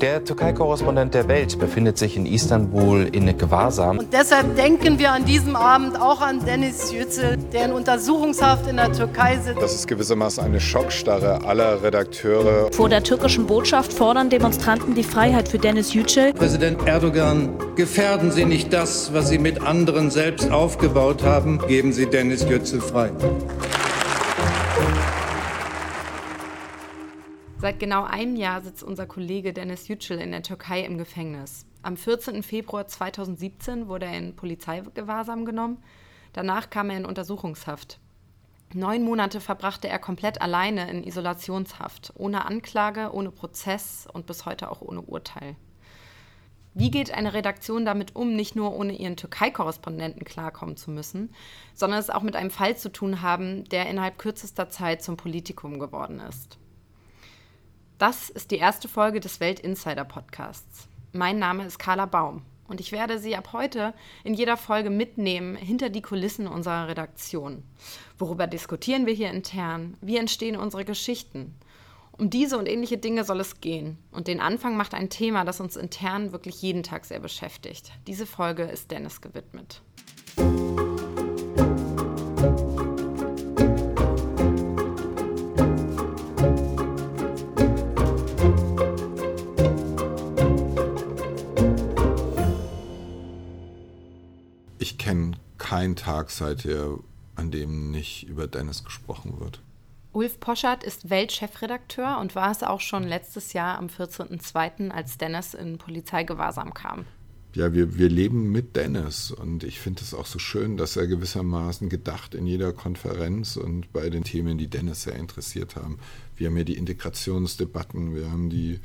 Der Türkei-Korrespondent der Welt befindet sich in Istanbul in Gewahrsam. Und deshalb denken wir an diesem Abend auch an Dennis Yücel, der in Untersuchungshaft in der Türkei sitzt. Das ist gewissermaßen eine Schockstarre aller Redakteure. Vor der türkischen Botschaft fordern Demonstranten die Freiheit für Dennis Yücel. Präsident Erdogan, gefährden Sie nicht das, was Sie mit anderen selbst aufgebaut haben. Geben Sie Dennis Yücel frei. Seit genau einem Jahr sitzt unser Kollege Dennis Yücel in der Türkei im Gefängnis. Am 14. Februar 2017 wurde er in Polizeigewahrsam genommen. Danach kam er in Untersuchungshaft. Neun Monate verbrachte er komplett alleine in Isolationshaft, ohne Anklage, ohne Prozess und bis heute auch ohne Urteil. Wie geht eine Redaktion damit um, nicht nur ohne ihren Türkei-Korrespondenten klarkommen zu müssen, sondern es auch mit einem Fall zu tun haben, der innerhalb kürzester Zeit zum Politikum geworden ist? Das ist die erste Folge des Welt Insider Podcasts. Mein Name ist Carla Baum und ich werde Sie ab heute in jeder Folge mitnehmen hinter die Kulissen unserer Redaktion. Worüber diskutieren wir hier intern? Wie entstehen unsere Geschichten? Um diese und ähnliche Dinge soll es gehen. Und den Anfang macht ein Thema, das uns intern wirklich jeden Tag sehr beschäftigt. Diese Folge ist Dennis gewidmet. Tag seither, an dem nicht über Dennis gesprochen wird. Ulf Poschardt ist Weltchefredakteur und war es auch schon letztes Jahr am 14.02., als Dennis in Polizeigewahrsam kam. Ja, wir, wir leben mit Dennis und ich finde es auch so schön, dass er gewissermaßen gedacht in jeder Konferenz und bei den Themen, die Dennis sehr interessiert haben. Wir haben ja die Integrationsdebatten, wir haben die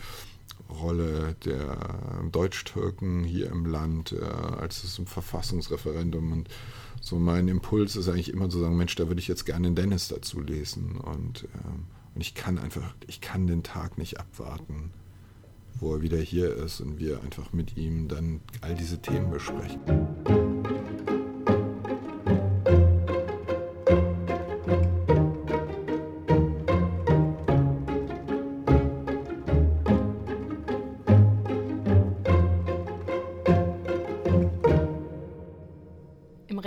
Rolle der Deutsch-Türken hier im Land, äh, als es um Verfassungsreferendum und so mein Impuls ist eigentlich immer zu sagen, Mensch, da würde ich jetzt gerne Dennis dazu lesen und, ähm, und ich kann einfach, ich kann den Tag nicht abwarten, wo er wieder hier ist und wir einfach mit ihm dann all diese Themen besprechen.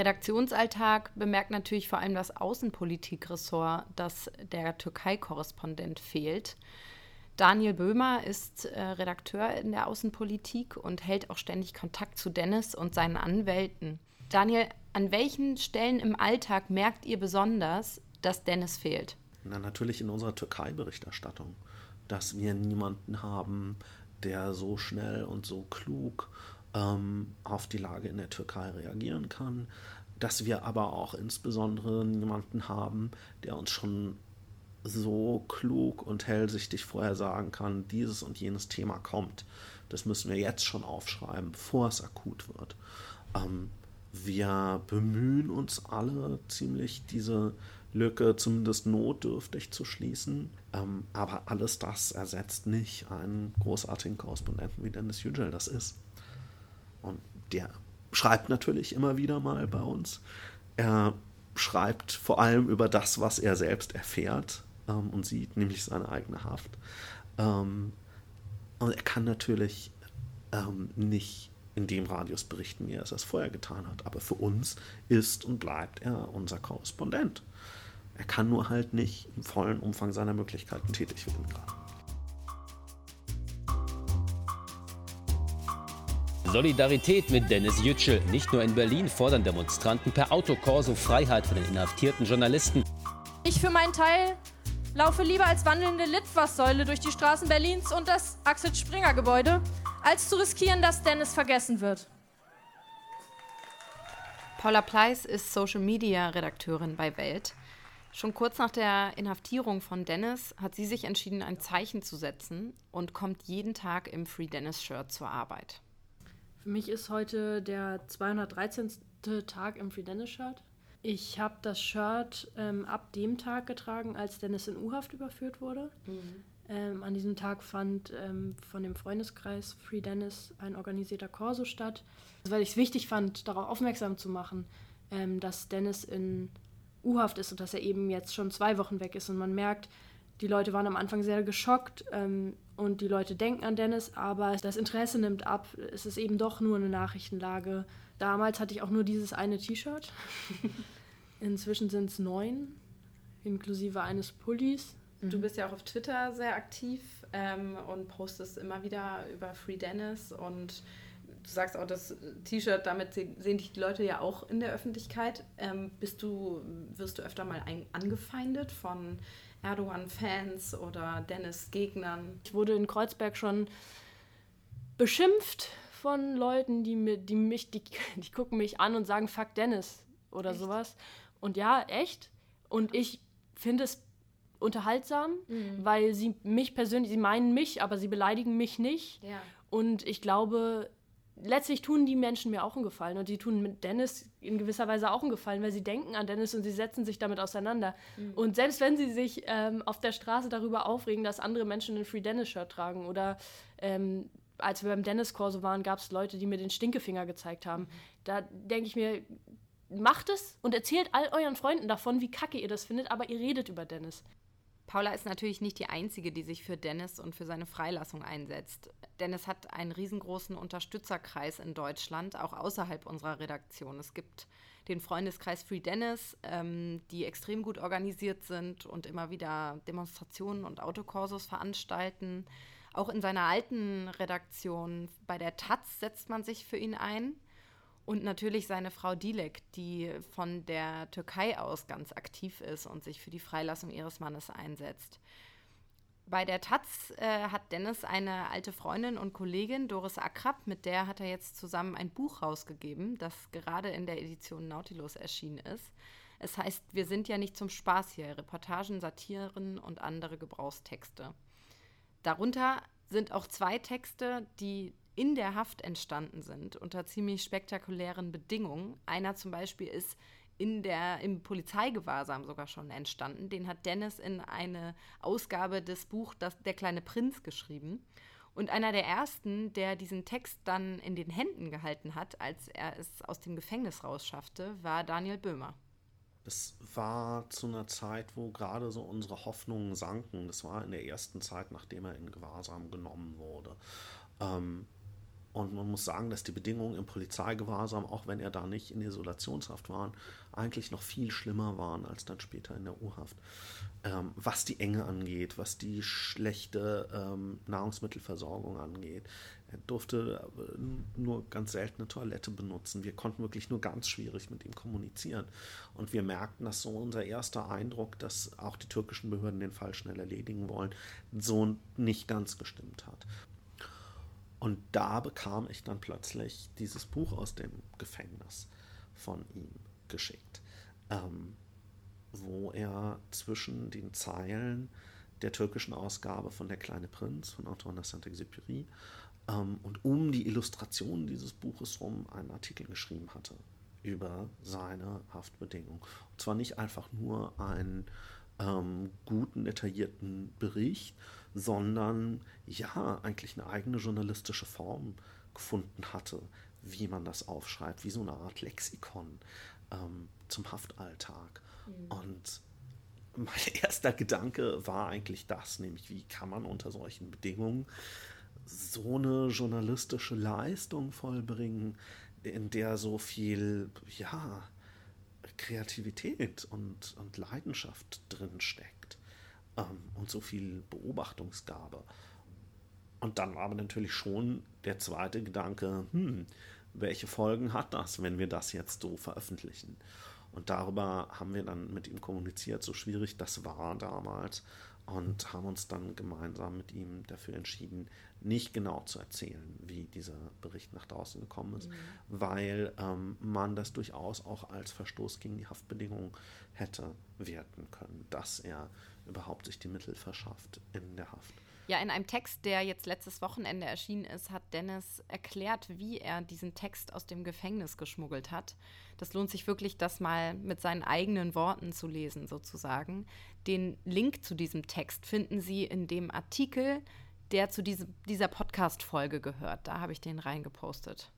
Redaktionsalltag bemerkt natürlich vor allem das Außenpolitikressort, dass der Türkei-Korrespondent fehlt. Daniel Böhmer ist äh, Redakteur in der Außenpolitik und hält auch ständig Kontakt zu Dennis und seinen Anwälten. Daniel, an welchen Stellen im Alltag merkt ihr besonders, dass Dennis fehlt? Na, natürlich in unserer Türkei-Berichterstattung, dass wir niemanden haben, der so schnell und so klug ähm, auf die Lage in der Türkei reagieren kann, dass wir aber auch insbesondere niemanden haben, der uns schon so klug und hellsichtig vorher sagen kann, dieses und jenes Thema kommt. Das müssen wir jetzt schon aufschreiben, bevor es akut wird. Ähm, wir bemühen uns alle ziemlich, diese Lücke zumindest notdürftig zu schließen. Ähm, aber alles das ersetzt nicht einen großartigen Korrespondenten wie Dennis Yücel das ist. Und der schreibt natürlich immer wieder mal bei uns. Er schreibt vor allem über das, was er selbst erfährt ähm, und sieht, nämlich seine eigene Haft. Ähm, und er kann natürlich ähm, nicht in dem Radius berichten, wie er es vorher getan hat. Aber für uns ist und bleibt er unser Korrespondent. Er kann nur halt nicht im vollen Umfang seiner Möglichkeiten tätig werden gerade. Solidarität mit Dennis Yücel. Nicht nur in Berlin fordern Demonstranten per Autokorso Freiheit für den inhaftierten Journalisten. Ich für meinen Teil laufe lieber als wandelnde Litfaßsäule durch die Straßen Berlins und das Axel Springer Gebäude, als zu riskieren, dass Dennis vergessen wird. Paula Pleiss ist Social Media Redakteurin bei Welt. Schon kurz nach der Inhaftierung von Dennis hat sie sich entschieden, ein Zeichen zu setzen und kommt jeden Tag im Free Dennis Shirt zur Arbeit. Für mich ist heute der 213. Tag im Free Dennis Shirt. Ich habe das Shirt ähm, ab dem Tag getragen, als Dennis in U-Haft überführt wurde. Mhm. Ähm, an diesem Tag fand ähm, von dem Freundeskreis Free Dennis ein organisierter Korso statt, weil ich es wichtig fand, darauf aufmerksam zu machen, ähm, dass Dennis in U-Haft ist und dass er eben jetzt schon zwei Wochen weg ist. Und man merkt, Die Leute waren am Anfang sehr geschockt ähm, und die Leute denken an Dennis, aber das Interesse nimmt ab. Es ist eben doch nur eine Nachrichtenlage. Damals hatte ich auch nur dieses eine T-Shirt. Inzwischen sind es neun, inklusive eines Pullis. Du bist ja auch auf Twitter sehr aktiv ähm, und postest immer wieder über Free Dennis und du sagst auch, das T-Shirt, damit sehen dich die Leute ja auch in der Öffentlichkeit. Ähm, bist du, wirst du öfter mal ein, angefeindet von Erdogan-Fans oder Dennis-Gegnern? Ich wurde in Kreuzberg schon beschimpft von Leuten, die, mir, die mich, die, die gucken mich an und sagen, fuck Dennis oder echt? sowas. Und ja, echt. Und ich finde es unterhaltsam, mhm. weil sie mich persönlich, sie meinen mich, aber sie beleidigen mich nicht. Ja. Und ich glaube, letztlich tun die Menschen mir auch einen Gefallen und die tun mit Dennis in gewisser Weise auch einen Gefallen, weil sie denken an Dennis und sie setzen sich damit auseinander. Mhm. Und selbst wenn sie sich ähm, auf der Straße darüber aufregen, dass andere Menschen ein Free Dennis-Shirt tragen oder ähm, als wir beim Dennis-Korso waren, gab es Leute, die mir den Stinkefinger gezeigt haben. Mhm. Da denke ich mir, macht es und erzählt all euren Freunden davon, wie kacke ihr das findet, aber ihr redet über Dennis. Paula ist natürlich nicht die Einzige, die sich für Dennis und für seine Freilassung einsetzt. Dennis hat einen riesengroßen Unterstützerkreis in Deutschland, auch außerhalb unserer Redaktion. Es gibt den Freundeskreis Free Dennis, ähm, die extrem gut organisiert sind und immer wieder Demonstrationen und Autokursus veranstalten. Auch in seiner alten Redaktion bei der Taz setzt man sich für ihn ein. Und natürlich seine Frau Dilek, die von der Türkei aus ganz aktiv ist und sich für die Freilassung ihres Mannes einsetzt. Bei der Taz äh, hat Dennis eine alte Freundin und Kollegin, Doris Akrab, mit der hat er jetzt zusammen ein Buch rausgegeben, das gerade in der Edition Nautilus erschienen ist. Es heißt Wir sind ja nicht zum Spaß hier, Reportagen, Satiren und andere Gebrauchstexte. Darunter sind auch zwei Texte, die in der Haft entstanden sind, unter ziemlich spektakulären Bedingungen. Einer zum Beispiel ist in der, im Polizeigewahrsam sogar schon entstanden. Den hat Dennis in eine Ausgabe des Buchs Der kleine Prinz geschrieben. Und einer der ersten, der diesen Text dann in den Händen gehalten hat, als er es aus dem Gefängnis rausschaffte, war Daniel Böhmer. Das war zu einer Zeit, wo gerade so unsere Hoffnungen sanken. Das war in der ersten Zeit, nachdem er in Gewahrsam genommen wurde. Ähm, und man muss sagen, dass die Bedingungen im Polizeigewahrsam, auch wenn er da nicht in Isolationshaft war, eigentlich noch viel schlimmer waren als dann später in der U-Haft. Ähm, was die Enge angeht, was die schlechte ähm, Nahrungsmittelversorgung angeht. Er durfte äh, nur ganz selten eine Toilette benutzen. Wir konnten wirklich nur ganz schwierig mit ihm kommunizieren. Und wir merkten, dass so unser erster Eindruck, dass auch die türkischen Behörden den Fall schnell erledigen wollen, so nicht ganz gestimmt hat. Und da bekam ich dann plötzlich dieses Buch aus dem Gefängnis von ihm geschickt, ähm, wo er zwischen den Zeilen der türkischen Ausgabe von Der kleine Prinz von Antoine de Saint-Exupéry ähm, und um die Illustration dieses Buches rum einen Artikel geschrieben hatte über seine Haftbedingungen. Und zwar nicht einfach nur einen ähm, guten, detaillierten Bericht, sondern ja, eigentlich eine eigene journalistische Form gefunden hatte, wie man das aufschreibt, wie so eine Art Lexikon ähm, zum Haftalltag. Mhm. Und mein erster Gedanke war eigentlich das, nämlich wie kann man unter solchen Bedingungen so eine journalistische Leistung vollbringen, in der so viel, ja, Kreativität und, und Leidenschaft drin steckt ähm, und so viel Beobachtungsgabe. Und dann aber natürlich schon der zweite Gedanke, hm, welche Folgen hat das, wenn wir das jetzt so veröffentlichen? Und darüber haben wir dann mit ihm kommuniziert, so schwierig das war damals und haben uns dann gemeinsam mit ihm dafür entschieden, nicht genau zu erzählen, wie dieser Bericht nach draußen gekommen ist, mhm. weil ähm, man das durchaus auch als Verstoß gegen die Haftbedingungen hätte werten können, dass er überhaupt sich die Mittel verschafft in der Haft. Ja, in einem Text, der jetzt letztes Wochenende erschienen ist, hat Dennis erklärt, wie er diesen Text aus dem Gefängnis geschmuggelt hat. Das lohnt sich wirklich, das mal mit seinen eigenen Worten zu lesen, sozusagen. Den Link zu diesem Text finden Sie in dem Artikel, der zu diese, dieser Podcast-Folge gehört. Da habe ich den reingepostet.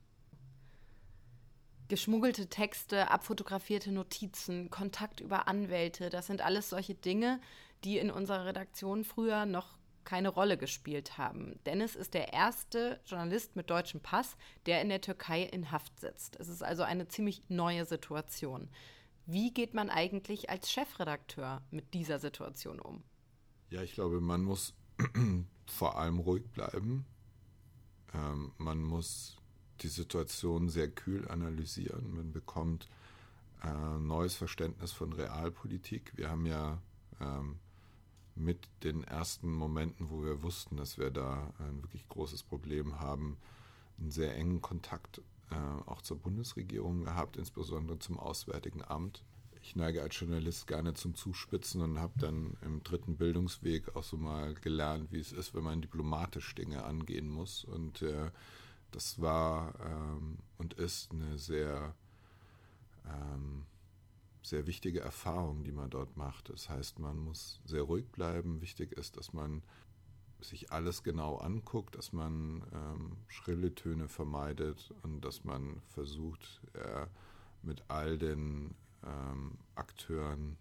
Geschmuggelte Texte, abfotografierte Notizen, Kontakt über Anwälte, das sind alles solche Dinge, die in unserer Redaktion früher noch keine Rolle gespielt haben. Dennis ist der erste Journalist mit deutschem Pass, der in der Türkei in Haft sitzt. Es ist also eine ziemlich neue Situation. Wie geht man eigentlich als Chefredakteur mit dieser Situation um? Ja, ich glaube, man muss vor allem ruhig bleiben. Ähm, man muss die Situation sehr kühl analysieren. Man bekommt äh, neues Verständnis von Realpolitik. Wir haben ja ähm, mit den ersten Momenten, wo wir wussten, dass wir da ein wirklich großes Problem haben, einen sehr engen Kontakt äh, auch zur Bundesregierung gehabt, insbesondere zum Auswärtigen Amt. Ich neige als Journalist gerne zum Zuspitzen und habe dann im dritten Bildungsweg auch so mal gelernt, wie es ist, wenn man diplomatisch Dinge angehen muss. Und äh, das war ähm, und ist eine sehr ähm, sehr wichtige Erfahrung, die man dort macht. Das heißt, man muss sehr ruhig bleiben. Wichtig ist, dass man sich alles genau anguckt, dass man ähm, schrille Töne vermeidet und dass man versucht, äh, mit all den ähm, Akteuren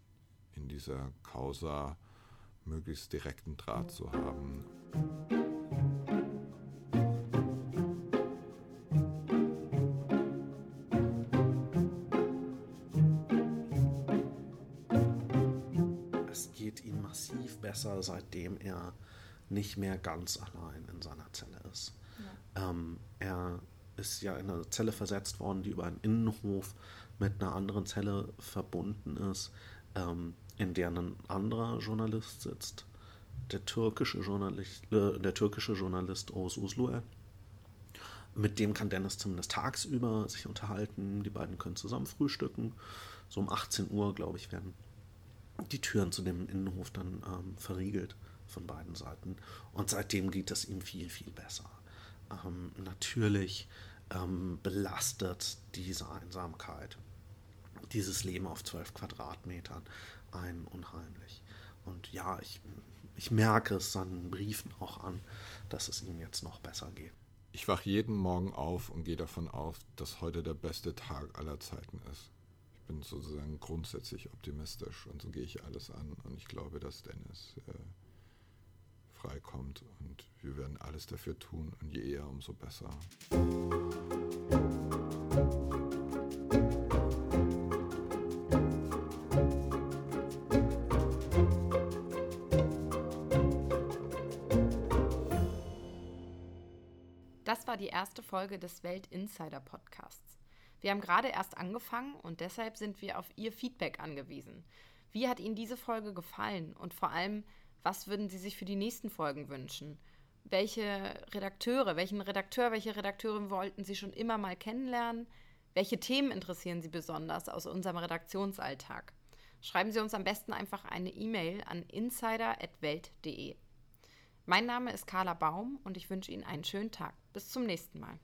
in dieser Causa möglichst direkten Draht zu haben. Besser, seitdem er nicht mehr ganz allein in seiner Zelle ist. Ja. Ähm, er ist ja in eine Zelle versetzt worden, die über einen Innenhof mit einer anderen Zelle verbunden ist, ähm, in der ein anderer Journalist sitzt, der türkische Journalist, äh, der türkische Journalist Oğuz Usluer. Mit dem kann Dennis zumindest tagsüber sich unterhalten. Die beiden können zusammen frühstücken. So um 18 Uhr, glaube ich, werden die Türen zu dem Innenhof dann ähm, verriegelt von beiden Seiten. Und seitdem geht es ihm viel, viel besser. Ähm, natürlich ähm, belastet diese Einsamkeit, dieses Leben auf zwölf Quadratmetern einen unheimlich. Und ja, ich, ich merke es seinen Briefen auch an, dass es ihm jetzt noch besser geht. Ich wache jeden Morgen auf und gehe davon aus, dass heute der beste Tag aller Zeiten ist bin sozusagen grundsätzlich optimistisch und so gehe ich alles an. Und ich glaube, dass Dennis äh, freikommt und wir werden alles dafür tun und je eher, umso besser. Das war die erste Folge des Welt Insider Podcasts. Wir haben gerade erst angefangen und deshalb sind wir auf Ihr Feedback angewiesen. Wie hat Ihnen diese Folge gefallen und vor allem, was würden Sie sich für die nächsten Folgen wünschen? Welche Redakteure, welchen Redakteur, welche Redakteurin wollten Sie schon immer mal kennenlernen? Welche Themen interessieren Sie besonders aus unserem Redaktionsalltag? Schreiben Sie uns am besten einfach eine E-Mail an insider.welt.de. Mein Name ist Carla Baum und ich wünsche Ihnen einen schönen Tag. Bis zum nächsten Mal.